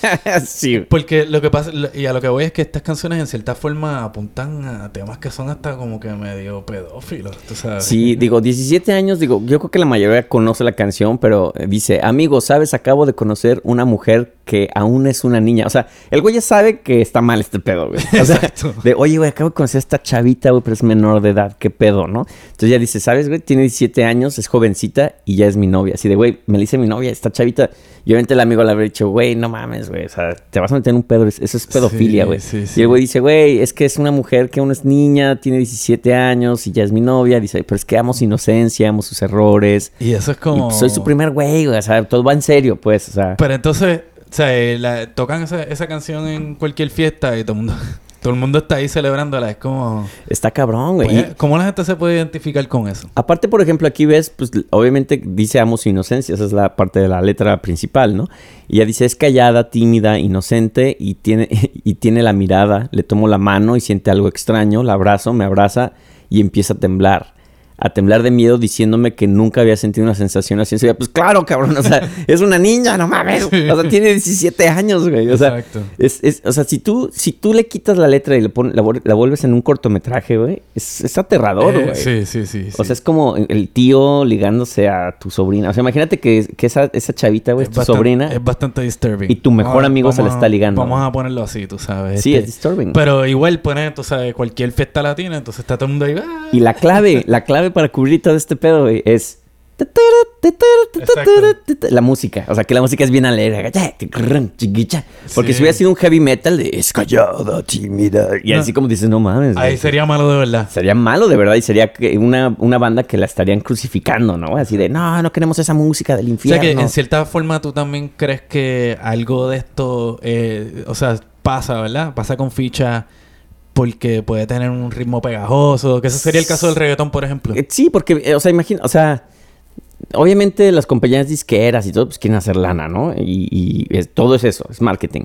sí. Porque lo que pasa, y a lo que voy es que estas canciones en cierta forma apuntan a temas que son hasta como que medio pedófilos, tú sabes. Sí, digo, 17 años, digo, yo creo que la mayoría conoce la canción, pero dice, amigo, sabes, acabo de conocer una mujer que aún es una niña. O sea, el güey ya sabe que está mal este pedo, güey. O sea, Exacto. de, oye, güey, acabo de conocer a esta chavita, güey, pero es menor de edad, qué pedo, ¿no? Entonces ya dice, ¿sabes, güey? Tiene 17 años, es jovencita y ya es mi novia. Así de, güey, me le dice mi novia, esta chavita. Y obviamente el amigo le habría dicho, güey, no mames, güey, o sea, te vas a meter en un pedo, eso es pedofilia, Sí, güey. sí, Y el güey dice, güey, es que es una mujer que aún es niña, tiene 17 años y ya es mi novia. Dice, pero es que amo su inocencia, amo sus errores. Y eso es Y como... pues, soy su primer güey, güey, o sea, todo va en serio, pues, o sea. Pero entonces, sea, eh, la- tocan esa, esa canción en cualquier fiesta y todo el mundo, todo el mundo está ahí celebrándola. Es como... Está cabrón, güey. pues, ¿Cómo la gente se puede identificar con eso? aparte, por ejemplo, aquí ves, pues, obviamente dice amo su inocencia, esa es la parte de la letra principal, ¿no? Y ella dice, es callada, tímida, inocente y tiene, y tiene la mirada, le tomo la mano y siente algo extraño, la abrazo, me abraza y empieza a temblar. A temblar de miedo diciéndome que nunca había sentido una sensación así. Pues claro, cabrón, o sea, es una niña, no mames. O sea, tiene 17 años, güey. O sea, Exacto. es, es- o sea, si tú, si tú le quitas la letra y le pon- la, vuel- la vuelves en un cortometraje, güey, es, es aterrador, Eh, güey. sí, sí, sí. O sea, es como el tío ligándose a tu sobrina. O sea, imagínate que, que esa, esa chavita, güey, es tu bastante- sobrina. Es bastante disturbing. y tu mejor amigo se la está ligando. Vamos a ponerlo así, tú sabes. Sí, este, es disturbing. Pero igual poner, tú sabes, cualquier fiesta latina, entonces está todo el mundo ahí. ¡ah! Y la clave, la clave para cubrir todo este pedo, güey, es... La música, o sea que la música es bien alegre, porque Sí. si hubiera sido un heavy metal de es callada, tímida, y No. así como dices, no mames, Ahí güey. sería malo de verdad. Sería malo de verdad y sería una, una banda que la estarían crucificando, ¿no? Así de, no, no queremos esa música del O sea infierno. que en cierta forma tú también crees que algo de esto, eh, o sea, pasa, ¿verdad? Pasa con ficha porque puede tener un ritmo pegajoso, que ese sería el caso del reggaetón, por ejemplo. Eh, Sí, porque, eh, o sea, imagina, o sea, obviamente las compañías disqueras y todo, pues quieren hacer lana, ¿no? Y, todo es eso, es marketing.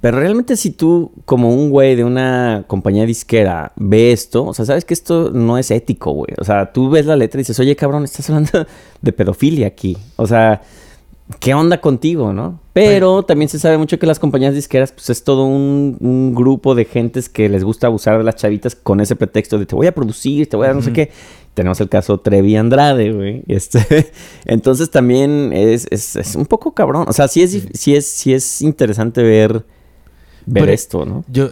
Pero realmente si tú, como un güey de una compañía disquera, ve esto, o sea, sabes que esto no es ético, güey. O sea, tú ves la letra y dices, oye, cabrón, estás hablando de pedofilia aquí. O sea, ¿qué onda contigo, no? Pero también se sabe mucho que las compañías disqueras, pues es todo un, un grupo de gentes que les gusta abusar de las chavitas con ese pretexto de te voy a producir, te voy a no sé qué. Tenemos el caso Trevi Andrade, güey. Este, entonces también es, es, es un poco cabrón. O sea, sí es, sí es, sí es interesante ver, ver Pero- esto, ¿no? Yo,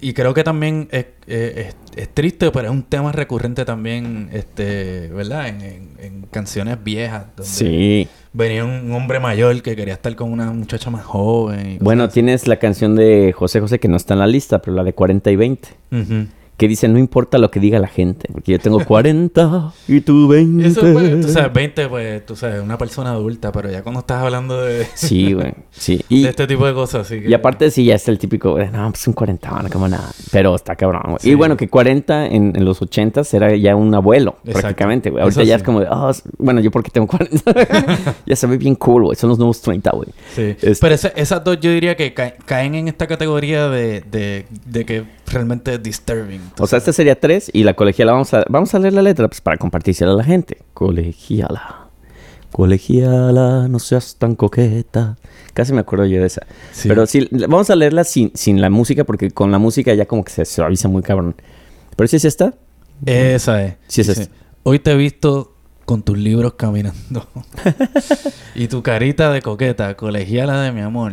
y creo que también es, eh, es- es triste, pero es un tema recurrente también, este, ¿verdad? En, en- en canciones viejas. Donde Sí. Venía un, hombre mayor que quería estar con una muchacha más joven. y Bueno, así. tienes la canción de José José que no está en la lista, pero la de 40 y 20. Ujú. Que dice, no importa lo que diga la gente, porque yo tengo 40 y tú 20. Eso, pues, tú sabes, 20, pues, tú sabes, una persona adulta, pero ya cuando estás hablando de, Sí, güey. Sí. Y, de este tipo de cosas, así que... y aparte sí, ya es el típico, güey, no, pues un 40, bueno, como nada. Pero está cabrón, güey. Sí. Y bueno, que 40 en, en los 80 era ya un abuelo, Exacto. prácticamente, güey. Ahorita Eso ya sí. es como de, oh, bueno, yo porque tengo 40. ya se ve bien cool, güey. Son los nuevos 30, güey. Sí. Este- Pero ese- esas dos yo diría que ca- caen en esta categoría de, de, de que realmente es disturbing. O sea, este sería 3 y la colegiala, vamos a, vamos a leer la letra pues, para compartírsela a la gente. Colegiala. Colegiala, no seas tan coqueta. Casi me acuerdo yo de esa. Sí. Pero sí, vamos a leerla sin, sin la música porque con la música ya como que se suaviza muy cabrón. Pero sí es esta. Esa es. Sí, es esta. Hoy te he visto con tus libros caminando. y tu carita de coqueta, colegiala de mi amor.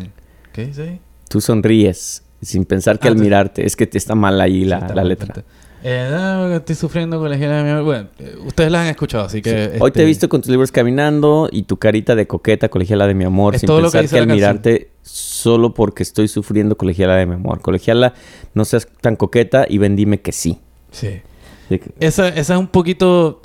¿Qué dice ahí? Tú sonríes sin pensar que Ah, al mirarte es que te está mal ahí la, Sí, la letra. Eh, no, estoy sufriendo colegiala de mi amor. Bueno, eh, ustedes la han escuchado, así que... Sí. Hoy te he este, visto con tus libros caminando y tu carita de coqueta, colegiala de mi amor, Es sin todo lo que pensar que, al la mirarte solo porque estoy sufriendo, colegiala de mi amor. Colegiala, no seas tan coqueta y ven dime que sí. Sí. Que- Esa, esa es un poquito...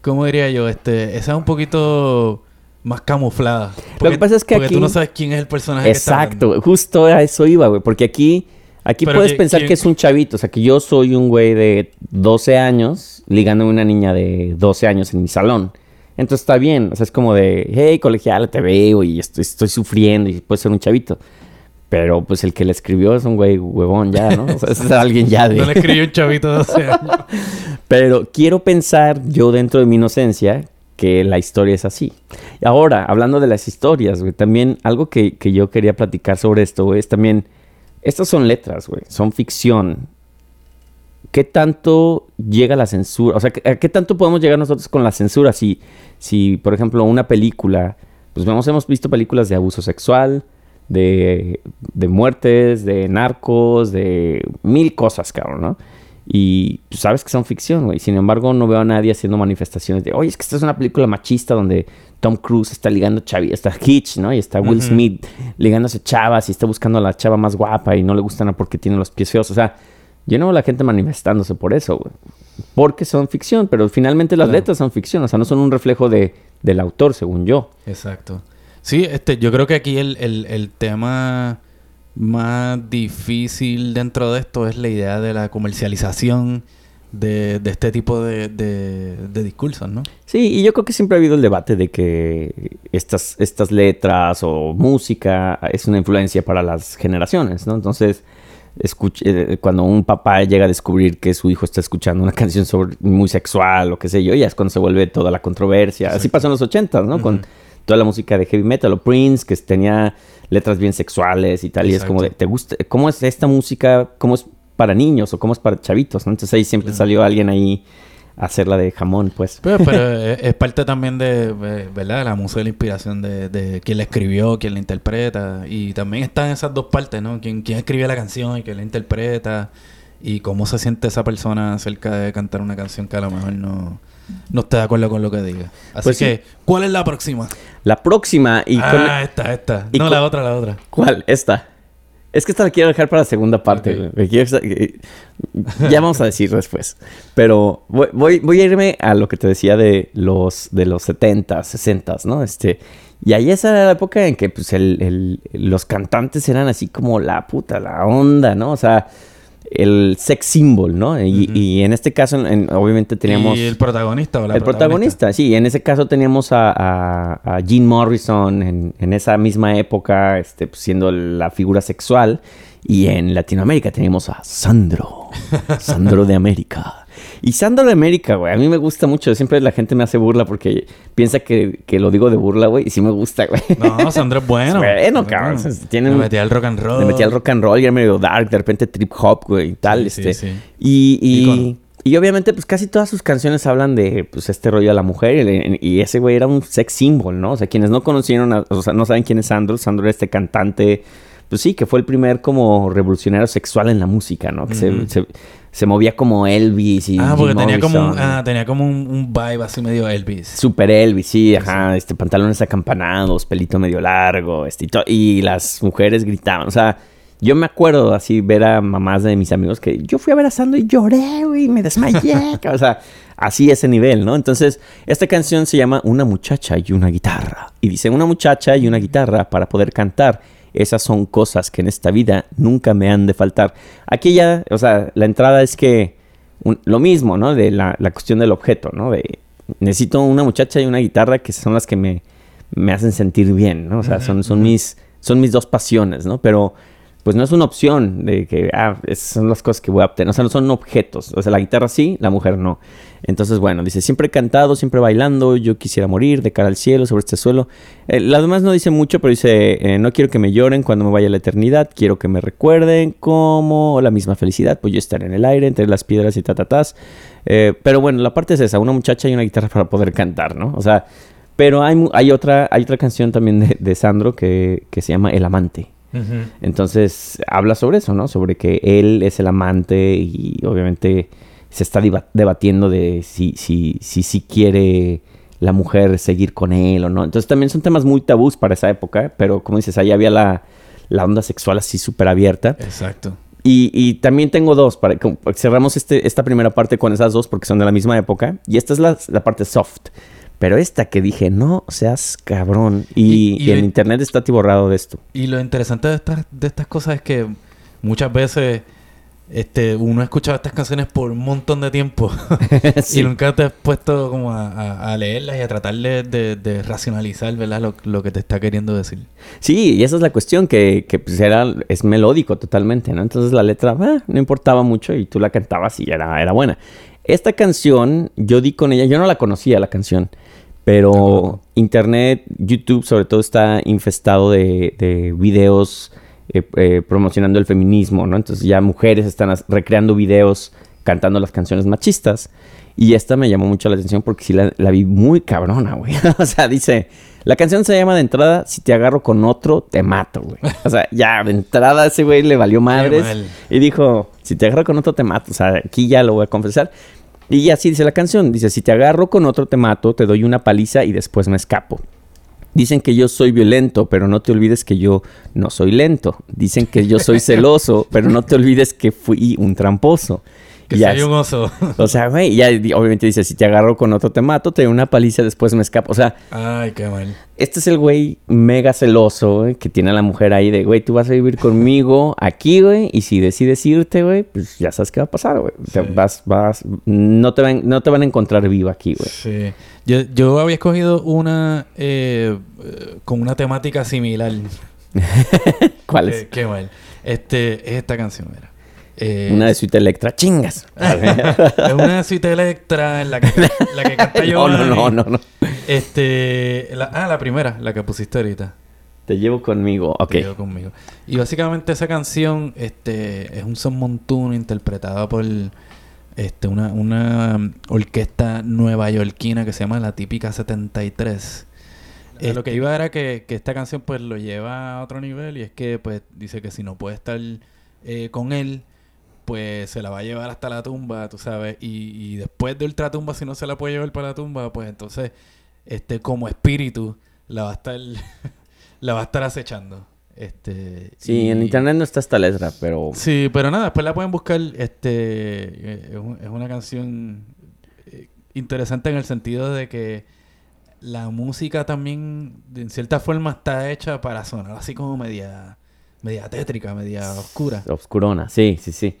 ¿Cómo diría yo? Este, esa es un poquito más camuflada. que pasa es que porque aquí- tú no sabes quién es el personaje que está Exacto, güey. justo a eso iba, güey, porque aquí, aquí Pero puedes que- pensar ¿quién- que es un chavito, o sea, que yo soy un güey de 12 años ligándome a una niña de 12 años en mi salón. Entonces está bien, o sea, es como de, hey, colegiala, te veo y estoy, estoy sufriendo y puede ser un chavito. Pero pues el que le escribió es un güey huevón ya, ¿no? O sea, es alguien ya de... No le escribió un chavito de 12 años. Pero quiero pensar yo dentro de mi inocencia que la historia es así. Y ahora, hablando de las historias, también algo que, que yo quería platicar sobre esto, es también, estas son letras, güey, son ficción. ¿Qué tanto llega la censura? O sea, ¿a qué tanto podemos llegar nosotros con la censura? Si, si por ejemplo, una película, pues vemos, hemos visto películas de abuso sexual, de, de muertes, de narcos, de mil cosas, cabrón, ¿no? Y pues, sabes que son ficción, güey. Sin embargo, no veo a nadie haciendo manifestaciones de, oye, es que esta es una película machista donde Tom Cruise está ligando chavi, está Hitch, ¿no? Y está Will. Smith ligándose chavas y está buscando a la chava más guapa y no le gusta nada porque tiene los pies feos. O sea, yo no veo a la gente manifestándose por eso, güey. Porque son ficción, pero finalmente las Claro. letras son ficción, o sea, no son un reflejo de, del autor, según yo. Exacto. Sí, este, yo creo que aquí el, el, el tema más difícil dentro de esto es la idea de la comercialización de, de este tipo de, de, de discursos, ¿no? Sí, y yo creo que siempre ha habido el debate de que estas, estas letras o música es una influencia para las generaciones, ¿no? Entonces, escuch- eh, cuando un papá llega a descubrir que su hijo está escuchando una canción sobre, muy sexual o qué sé yo, ya es cuando se vuelve toda la controversia. Así pasó en los ochentas, ¿no? Con toda la música de heavy metal o Prince, que tenía letras bien sexuales y tal, y es como de, Exacto. ¿te gusta? ¿Cómo es esta música? ¿Cómo es para niños o cómo es para chavitos? ¿no? Entonces ahí siempre Claro. salió alguien ahí a hacerla de jamón, pues. Pero, pero es, es parte también de, eh, ¿verdad? De la música de la inspiración de, de quién la escribió, quién la interpreta. Y también están esas dos partes, ¿no? Quién, quién escribe la canción y quién la interpreta. Y cómo se siente esa persona acerca de cantar una canción que a lo mejor no, no esté de acuerdo con lo que diga. Así Pues sí. que, ¿cuál es la próxima? La próxima y con... ah, esta, esta. y no, con- la otra, la otra. ¿Cuál? Esta. Es que esta la quiero dejar para la segunda parte. Eh, Ya vamos a decir después. Pero voy, voy, voy a irme a lo que te decía de los, de los 70, 60, ¿no? Este, y ahí esa era la época en que pues, el, el- los cantantes eran así como la puta, la onda, ¿no? O sea, el sex symbol, ¿no? Y, en este caso, en- obviamente teníamos... ¿Y el protagonista o la El protagonista, sí. En ese caso teníamos a, a, a Gene Morrison en, en esa misma época, este, pues, siendo la figura sexual. Y en Latinoamérica teníamos a Sandro. Sandro de América. Y Sandro de América, güey, a mí me gusta mucho. Siempre la gente me hace burla porque piensa que, que lo digo de burla, güey. Y sí me gusta, güey. No, Sandro es bueno. Bueno, cabrón, bueno. se- tiene Le un- metía al rock and roll. Le metí al rock and roll y era medio dark, de repente trip hop, güey, y tal. Sí, este. sí, sí. Y, y, y obviamente, pues casi todas sus canciones hablan de pues este rollo de la mujer. Y, y ese güey era un sex symbol, ¿no? O sea, quienes no conocieron, a- o sea, no saben quién es Sandro. Sandro era este cantante, pues sí, que fue el primer como revolucionario sexual en la música, ¿no? Que se- se, se movía como Elvis y. Ah, porque Jim tenía como, un, Morrison. ah, tenía como un, un vibe así medio Elvis. Super Elvis, sí, ajá, este pantalones acampanados, pelito medio largo, este, y, y las mujeres gritaban, o sea, yo me acuerdo así ver a mamás de mis amigos que yo fui abrazando y lloré, güey, me desmayé, o sea, así ese nivel, ¿no? Entonces, esta canción se llama Una muchacha y una guitarra, y dice una muchacha y una guitarra para poder cantar. Esas son cosas que en esta vida nunca me han de faltar. Aquí ya, o sea, la entrada es que un- lo mismo, ¿no? De la, la cuestión del objeto, ¿no? De necesito una muchacha y una guitarra que son las que me, me hacen sentir bien, ¿no? O sea, son, son, mis, son mis dos pasiones, ¿no? Pero pues no es una opción de que, ah, esas son las cosas que voy a obtener. O sea, no son objetos. O sea, la guitarra sí, la mujer no. Entonces, bueno, dice, siempre cantado, siempre bailando, yo quisiera morir de cara al cielo, sobre este suelo. Eh, demás no dice mucho, pero dice, eh, no quiero que me lloren cuando me vaya a la eternidad, quiero que me recuerden como la misma felicidad, pues yo estaré en el aire, entre las piedras y tatatás. Eh, pero bueno, la parte es esa, una muchacha y una guitarra para poder cantar, ¿no? O sea, pero hay, hay, otra, hay otra canción también de, de Sandro que, que se llama El Amante. Entonces habla sobre eso, ¿no? Sobre que él es el amante y obviamente se está debatiendo de si, si, si, si quiere la mujer seguir con él o no. Entonces también son temas muy tabús para esa época, pero como dices, ahí había la, la onda sexual así súper abierta. Exacto. Y, y también tengo dos, para cerramos este, esta primera parte con esas dos porque son de la misma época. Y esta es la, la parte soft. Pero esta que dije, no seas cabrón. Y, Y- y y el internet está atiborrado de esto. Y lo interesante de estas, de estas cosas es que muchas veces este, uno ha escuchado estas canciones por un montón de tiempo Sí. y nunca te has puesto como a, a- a leerlas y a tratar de, de- de racionalizar ¿verdad? Lo, lo que te está queriendo decir. Sí, y esa es la cuestión, que, que pues era, es melódico totalmente, ¿no? Entonces la letra ah, no importaba mucho y tú la cantabas y era, era buena. Esta canción, yo di con ella, yo no la conocía la canción, Pero internet, YouTube sobre todo está infestado de, de videos eh, eh, promocionando el feminismo, ¿no? Entonces ya mujeres están recreando videos cantando las canciones machistas. Y esta me llamó mucho la atención porque sí la, la vi muy cabrona, güey. o sea, dice, la canción se llama de entrada, si te agarro con otro, te mato, güey. O sea, ya de entrada ese güey le valió madres. Y dijo, si te agarro con otro, te mato. O sea, aquí ya lo voy a confesar. Y así dice la canción. Dice, si te agarro con otro, te mato, te doy una paliza y después me escapo. Dicen que yo soy violento, pero no te olvides que yo no soy lento. Dicen que yo soy celoso, pero no te olvides que fui un tramposo. Que ya soy un oso. o sea, güey, ya obviamente dice, si te agarro con otro, te mato, te doy una paliza, después me escapo. O sea, Ay, qué mal. este es el güey mega celoso, güey, que tiene a la mujer ahí de, güey, tú vas a vivir conmigo aquí, güey, y si decides irte, güey, pues ya sabes qué va a pasar, güey. Vas, vas, no te, van, no te van a encontrar vivo aquí, güey. Sí. Yo, yo había escogido una eh, con una temática similar. ¿Cuál Qué, es? qué mal. Este, es esta canción, mira. Eh, Una de Suite Electra, chingas. es una suite electra en la que, la que canta no, Giovanni. no, no, no, no. Este, la- ah, la primera, la que pusiste ahorita. Te llevo conmigo, ok. Te llevo conmigo. Y básicamente esa canción este, es un son montuno interpretada por este, una, una orquesta nueva-yorkina que se llama La Típica 73. Eh, lo que iba era que, que esta canción pues lo lleva a otro nivel y es que pues dice que si no puede estar eh, con él, pues se la va a llevar hasta la tumba, tú sabes, y, y después de ultratumba si no se la puede llevar para la tumba, pues entonces este como espíritu la va a estar la va a estar acechando. Este Sí, y- en internet no está esta letra, pero... Sí, pero nada, después la pueden buscar. Este eh, es, un- es una canción eh, interesante en el sentido de que la música también, de- en cierta forma, está hecha para sonar así como media, media tétrica, media oscura. Obscurona, sí, sí, sí.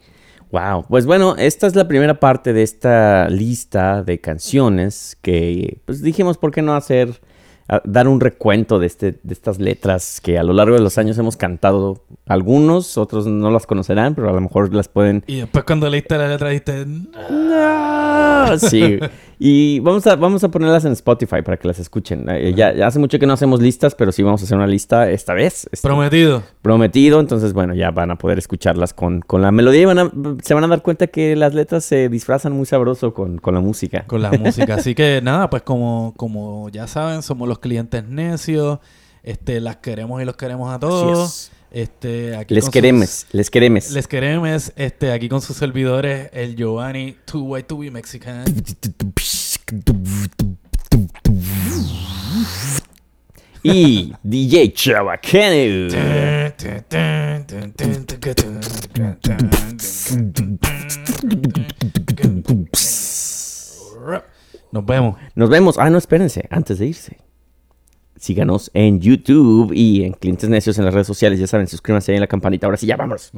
Wow. Pues bueno, esta es la primera parte de esta lista de canciones que pues dijimos por qué no hacer a- dar un recuento de este de estas letras que a lo largo de los años hemos cantado algunos, otros no las conocerán, pero a lo mejor las pueden Y después cuando leíste la letra dijiste, No, sí. Y vamos a, vamos a ponerlas en Spotify para que las escuchen. Eh, ya, ya hace mucho que no hacemos listas, pero sí vamos a hacer una lista esta vez. Este, prometido. prometido. Entonces, bueno, ya van a poder escucharlas con, con la melodía y van a- se van a dar cuenta que las letras se disfrazan muy sabroso con, con la música. con la música. Así que nada, pues como, como ya saben, somos los clientes necios. Este, las queremos y los queremos a Así todos. es. Este, aquí Les sus- queremos, les queremos. Les queremos este, aquí con sus servidores, el Giovanni, Too White to be Mexican. Y DJ Chavacano. Nos vemos. Nos vemos. Ah, no, espérense, antes de irse. Síganos en YouTube y en Clientes Necios en las redes sociales. Ya saben, suscríbanse ahí en la campanita. Ahora sí, ya vámonos.